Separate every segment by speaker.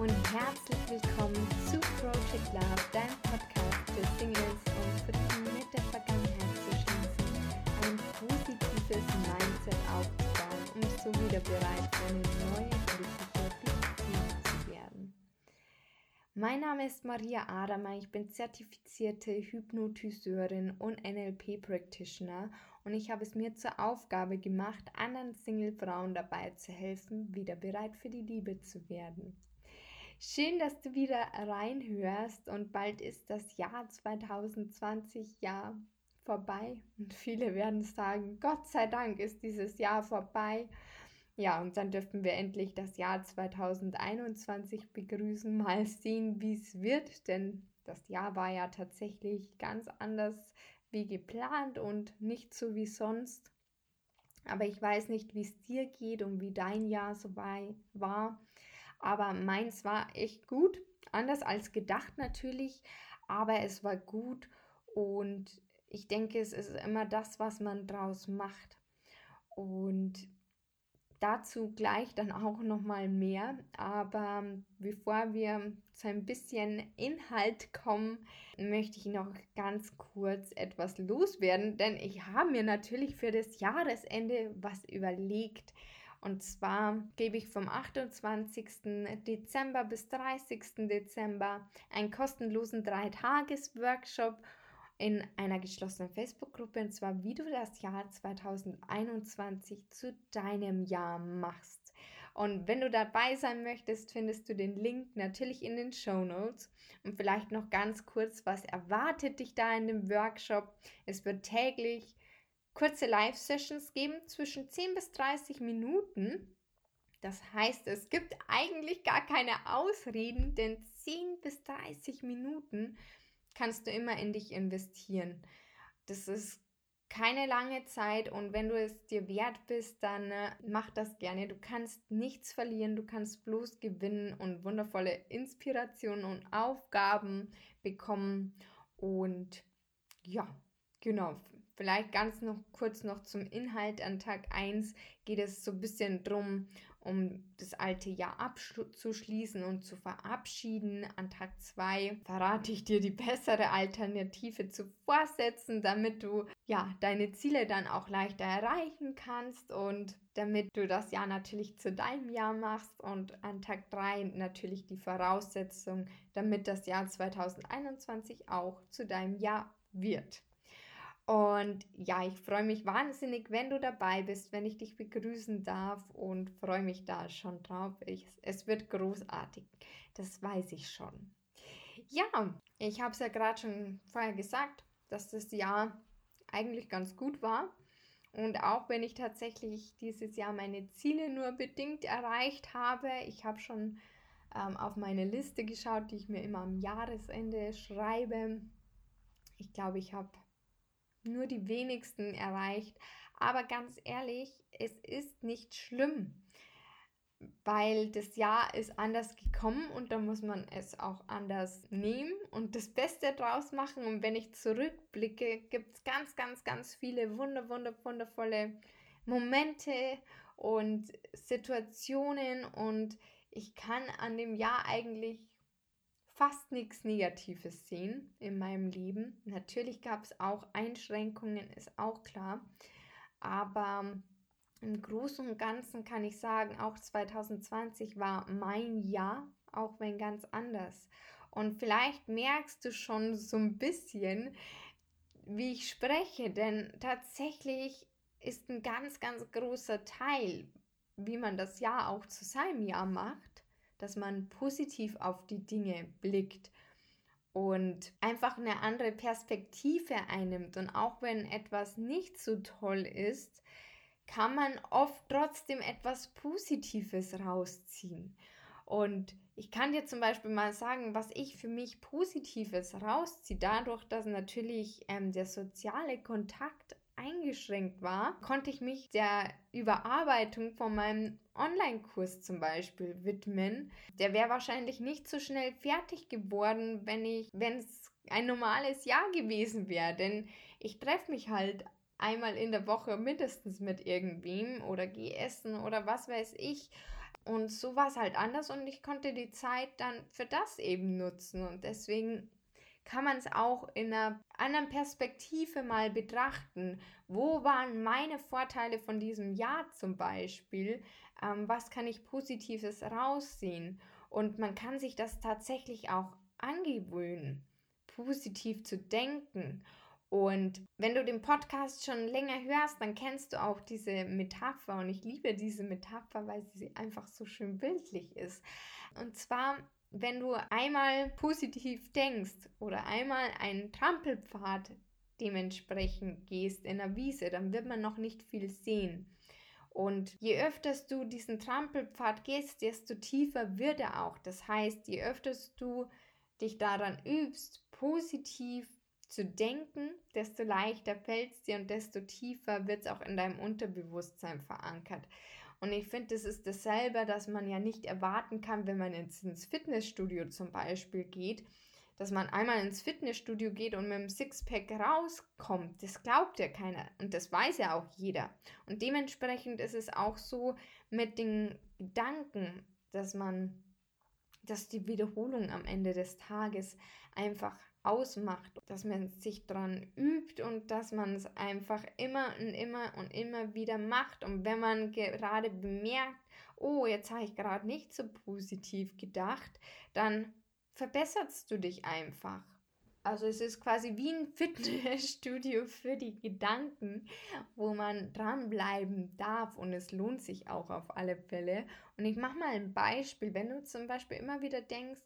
Speaker 1: und herzlich willkommen zu Project Love, deinem Podcast für Singles und Frieden mit der Vergangenheit zu schließen, ein positives Mindset aufzubauen, um so wieder bereit für eine neue glückliche Beziehung zu werden. Mein Name ist Maria Adamer, ich bin zertifizierte Hypnotiseurin und NLP Practitioner und ich habe es mir zur Aufgabe gemacht, anderen Single-Frauen dabei zu helfen, wieder bereit für die Liebe zu werden. Schön, dass du wieder reinhörst und bald ist das Jahr 2020 ja vorbei und viele werden sagen, Gott sei Dank ist dieses Jahr vorbei. Ja, und dann dürfen wir endlich das Jahr 2021 begrüßen, mal sehen, wie es wird, denn das Jahr war ja tatsächlich ganz anders wie geplant und nicht so wie sonst. Aber ich weiß nicht, wie es dir geht und wie dein Jahr so war. Aber meins war echt gut, anders als gedacht natürlich, aber es war gut und ich denke, es ist immer das, was man draus macht. Und dazu gleich dann auch noch mal mehr, aber bevor wir zu ein bisschen Inhalt kommen, möchte ich noch ganz kurz etwas loswerden, denn ich habe mir natürlich für das Jahresende was überlegt. Und zwar gebe ich vom 28. Dezember bis 30. Dezember einen kostenlosen 3-Tages-Workshop in einer geschlossenen Facebook-Gruppe und zwar, wie du das Jahr 2021 zu deinem Jahr machst. Und wenn du dabei sein möchtest, findest du den Link natürlich in den Show Notes. Und vielleicht noch ganz kurz, was erwartet dich da in dem Workshop? Es wird täglich kurze Live-Sessions geben zwischen 10 bis 30 Minuten. Das heißt, es gibt eigentlich gar keine Ausreden, denn 10 bis 30 Minuten kannst du immer in dich investieren. Das ist keine lange Zeit und wenn du es dir wert bist, dann äh, mach das gerne. Du kannst nichts verlieren, du kannst bloß gewinnen und wundervolle Inspirationen und Aufgaben bekommen. Und ja, genau, Vielleicht ganz noch kurz noch zum Inhalt. An Tag 1 geht es so ein bisschen drum, um das alte Jahr abzuschließen und zu verabschieden. An Tag 2 verrate ich dir die bessere Alternative zu Vorsätzen, damit du ja deine Ziele dann auch leichter erreichen kannst und damit du das Jahr natürlich zu deinem Jahr machst. Und an Tag 3 natürlich die Voraussetzung, damit das Jahr 2021 auch zu deinem Jahr wird. Und ja, ich freue mich wahnsinnig, wenn du dabei bist, wenn ich dich begrüßen darf und freue mich da schon drauf. Ich, es wird großartig, das weiß ich schon. Ja, ich habe es ja gerade schon vorher gesagt, dass das Jahr eigentlich ganz gut war. Und auch wenn ich tatsächlich dieses Jahr meine Ziele nur bedingt erreicht habe, ich habe schon ähm, auf meine Liste geschaut, die ich mir immer am Jahresende schreibe. Ich glaube, ich habe nur die wenigsten erreicht. Aber ganz ehrlich, es ist nicht schlimm, weil das Jahr ist anders gekommen und da muss man es auch anders nehmen und das Beste draus machen. Und wenn ich zurückblicke, gibt es ganz, ganz, ganz viele wunder, wunder, wundervolle Momente und Situationen und ich kann an dem Jahr eigentlich fast nichts Negatives sehen in meinem Leben. Natürlich gab es auch Einschränkungen, ist auch klar. Aber im Großen und Ganzen kann ich sagen, auch 2020 war mein Jahr, auch wenn ganz anders. Und vielleicht merkst du schon so ein bisschen, wie ich spreche, denn tatsächlich ist ein ganz, ganz großer Teil, wie man das Jahr auch zu seinem Jahr macht, dass man positiv auf die Dinge blickt und einfach eine andere Perspektive einnimmt. Und auch wenn etwas nicht so toll ist, kann man oft trotzdem etwas Positives rausziehen. Und ich kann dir zum Beispiel mal sagen, was ich für mich Positives rausziehe, dadurch, dass natürlich ähm, der soziale Kontakt eingeschränkt war, konnte ich mich der Überarbeitung von meinem Online-Kurs zum Beispiel widmen. Der wäre wahrscheinlich nicht so schnell fertig geworden, wenn ich, wenn es ein normales Jahr gewesen wäre. Denn ich treffe mich halt einmal in der Woche mindestens mit irgendwem oder gehe essen oder was weiß ich. Und so war es halt anders und ich konnte die Zeit dann für das eben nutzen. Und deswegen kann man es auch in einer anderen Perspektive mal betrachten. Wo waren meine Vorteile von diesem Jahr zum Beispiel? Ähm, was kann ich Positives raussehen? Und man kann sich das tatsächlich auch angewöhnen, positiv zu denken. Und wenn du den Podcast schon länger hörst, dann kennst du auch diese Metapher. Und ich liebe diese Metapher, weil sie einfach so schön bildlich ist. Und zwar wenn du einmal positiv denkst oder einmal einen Trampelpfad dementsprechend gehst in der Wiese, dann wird man noch nicht viel sehen. Und je öfters du diesen Trampelpfad gehst, desto tiefer wird er auch. Das heißt, je öfters du dich daran übst, positiv zu denken, desto leichter fällt es dir und desto tiefer wird es auch in deinem Unterbewusstsein verankert. Und ich finde, das ist dasselbe, dass man ja nicht erwarten kann, wenn man ins, ins Fitnessstudio zum Beispiel geht, dass man einmal ins Fitnessstudio geht und mit dem Sixpack rauskommt. Das glaubt ja keiner und das weiß ja auch jeder. Und dementsprechend ist es auch so mit den Gedanken, dass man, dass die Wiederholung am Ende des Tages einfach ausmacht, dass man sich dran übt und dass man es einfach immer und immer und immer wieder macht. Und wenn man gerade bemerkt, oh, jetzt habe ich gerade nicht so positiv gedacht, dann verbesserst du dich einfach. Also es ist quasi wie ein Fitnessstudio für die Gedanken, wo man dranbleiben darf und es lohnt sich auch auf alle Fälle. Und ich mache mal ein Beispiel. Wenn du zum Beispiel immer wieder denkst,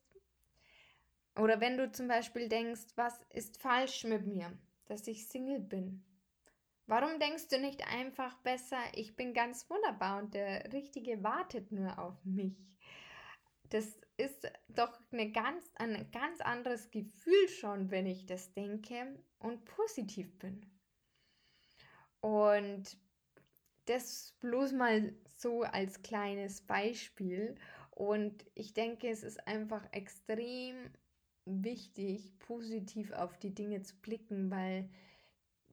Speaker 1: oder wenn du zum Beispiel denkst, was ist falsch mit mir, dass ich Single bin. Warum denkst du nicht einfach besser, ich bin ganz wunderbar und der Richtige wartet nur auf mich? Das ist doch eine ganz, ein ganz anderes Gefühl schon, wenn ich das denke und positiv bin. Und das bloß mal so als kleines Beispiel. Und ich denke, es ist einfach extrem wichtig, positiv auf die Dinge zu blicken, weil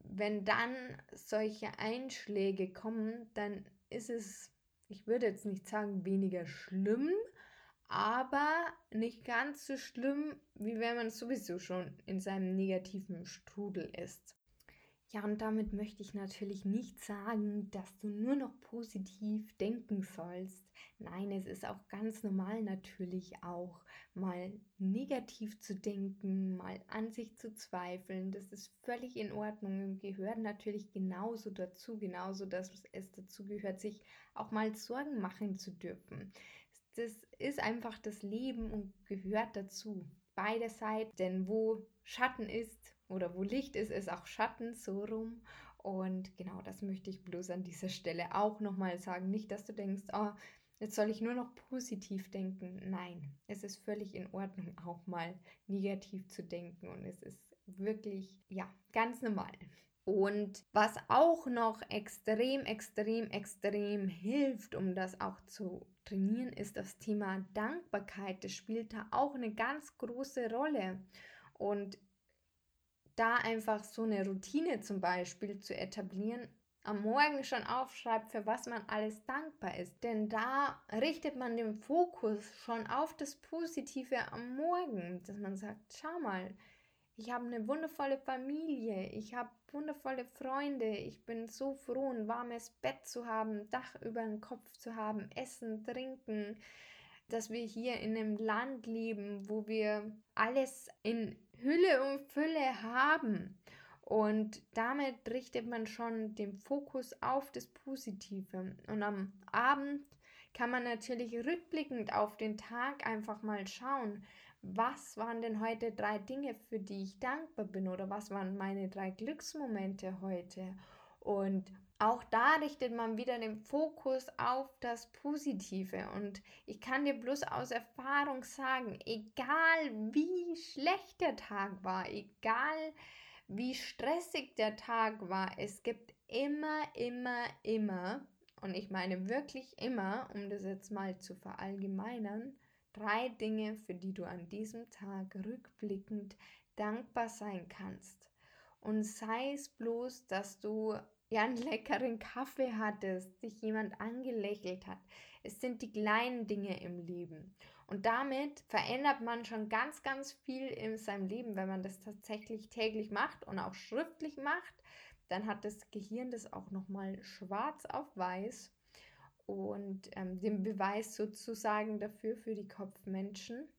Speaker 1: wenn dann solche Einschläge kommen, dann ist es, ich würde jetzt nicht sagen weniger schlimm, aber nicht ganz so schlimm, wie wenn man sowieso schon in seinem negativen Strudel ist. Ja, und damit möchte ich natürlich nicht sagen, dass du nur noch positiv denken sollst. Nein, es ist auch ganz normal natürlich auch mal negativ zu denken, mal an sich zu zweifeln. Das ist völlig in Ordnung und gehört natürlich genauso dazu, genauso dass es dazu gehört, sich auch mal Sorgen machen zu dürfen. Das ist einfach das Leben und gehört dazu. Beide Seiten, denn wo Schatten ist, oder wo Licht ist, ist auch Schatten, so rum. Und genau das möchte ich bloß an dieser Stelle auch nochmal sagen. Nicht, dass du denkst, oh, jetzt soll ich nur noch positiv denken. Nein, es ist völlig in Ordnung, auch mal negativ zu denken. Und es ist wirklich, ja, ganz normal. Und was auch noch extrem, extrem, extrem hilft, um das auch zu trainieren, ist das Thema Dankbarkeit. Das spielt da auch eine ganz große Rolle. Und da einfach so eine Routine zum Beispiel zu etablieren, am Morgen schon aufschreibt, für was man alles dankbar ist. Denn da richtet man den Fokus schon auf das Positive am Morgen, dass man sagt, schau mal, ich habe eine wundervolle Familie, ich habe wundervolle Freunde, ich bin so froh, ein warmes Bett zu haben, Dach über dem Kopf zu haben, Essen, Trinken, dass wir hier in einem Land leben, wo wir alles in Hülle und Fülle haben. Und damit richtet man schon den Fokus auf das Positive. Und am Abend kann man natürlich rückblickend auf den Tag einfach mal schauen, was waren denn heute drei Dinge, für die ich dankbar bin oder was waren meine drei Glücksmomente heute. Und auch da richtet man wieder den Fokus auf das Positive. Und ich kann dir bloß aus Erfahrung sagen, egal wie schlecht der Tag war, egal wie stressig der Tag war, es gibt immer, immer, immer, und ich meine wirklich immer, um das jetzt mal zu verallgemeinern, drei Dinge, für die du an diesem Tag rückblickend dankbar sein kannst. Und sei es bloß, dass du ja, einen leckeren Kaffee hattest, dich jemand angelächelt hat. Es sind die kleinen Dinge im Leben. Und damit verändert man schon ganz, ganz viel in seinem Leben, wenn man das tatsächlich täglich macht und auch schriftlich macht. Dann hat das Gehirn das auch nochmal schwarz auf weiß und ähm, den Beweis sozusagen dafür für die Kopfmenschen.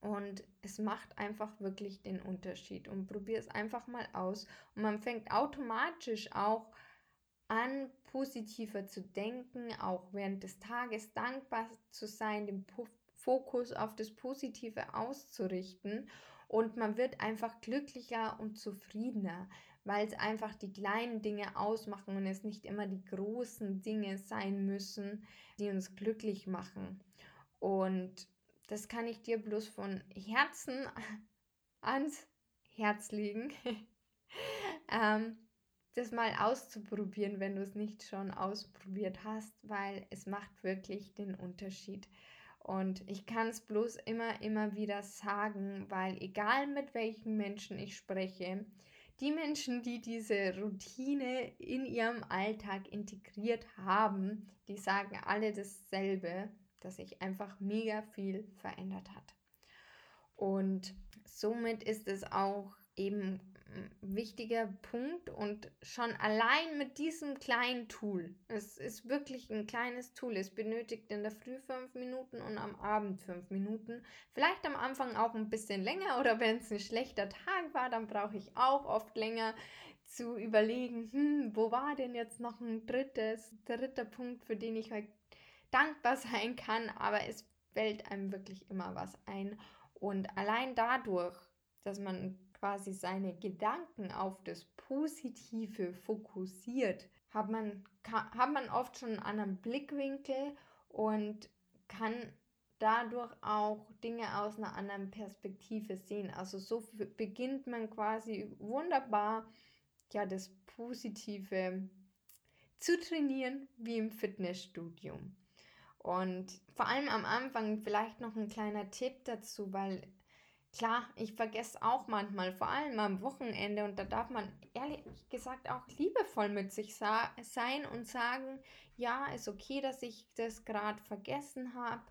Speaker 1: Und es macht einfach wirklich den Unterschied. Und probier es einfach mal aus. Und man fängt automatisch auch an, positiver zu denken, auch während des Tages dankbar zu sein, den Fokus auf das Positive auszurichten. Und man wird einfach glücklicher und zufriedener, weil es einfach die kleinen Dinge ausmachen und es nicht immer die großen Dinge sein müssen, die uns glücklich machen. Und das kann ich dir bloß von Herzen ans Herz legen, ähm, das mal auszuprobieren, wenn du es nicht schon ausprobiert hast, weil es macht wirklich den Unterschied. Und ich kann es bloß immer, immer wieder sagen, weil egal mit welchen Menschen ich spreche, die Menschen, die diese Routine in ihrem Alltag integriert haben, die sagen alle dasselbe, dass sich einfach mega viel verändert hat. Und somit ist es auch eben wichtiger Punkt und schon allein mit diesem kleinen Tool, es ist wirklich ein kleines Tool, es benötigt in der Früh fünf Minuten und am Abend fünf Minuten, vielleicht am Anfang auch ein bisschen länger oder wenn es ein schlechter Tag war, dann brauche ich auch oft länger zu überlegen, hm, wo war denn jetzt noch ein drittes, dritter Punkt, für den ich heute dankbar sein kann, aber es fällt einem wirklich immer was ein. Und allein dadurch, dass man quasi seine Gedanken auf das Positive fokussiert, hat man, kann, hat man oft schon einen anderen Blickwinkel und kann dadurch auch Dinge aus einer anderen Perspektive sehen. Also so beginnt man quasi wunderbar ja das Positive zu trainieren wie im Fitnessstudio. Und vor allem am Anfang vielleicht noch ein kleiner Tipp dazu, weil Klar, ich vergesse auch manchmal, vor allem am Wochenende, und da darf man ehrlich gesagt auch liebevoll mit sich sein und sagen, ja, ist okay, dass ich das gerade vergessen habe,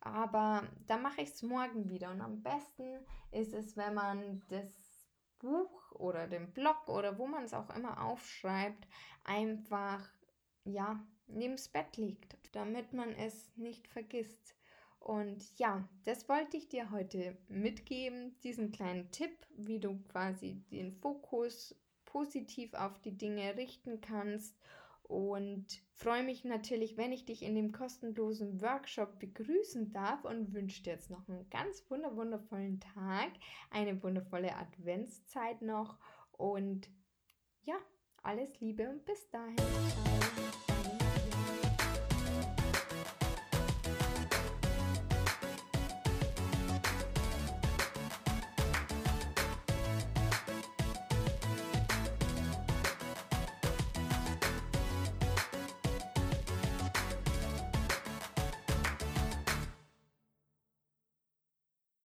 Speaker 1: aber da mache ich es morgen wieder. Und am besten ist es, wenn man das Buch oder den Blog oder wo man es auch immer aufschreibt, einfach, ja, neben das Bett liegt, damit man es nicht vergisst. Und ja, das wollte ich dir heute mitgeben, diesen kleinen Tipp, wie du quasi den Fokus positiv auf die Dinge richten kannst. Und freue mich natürlich, wenn ich dich in dem kostenlosen Workshop begrüßen darf und wünsche dir jetzt noch einen ganz wundervollen Tag, eine wundervolle Adventszeit noch und ja, alles Liebe und bis dahin. Ciao.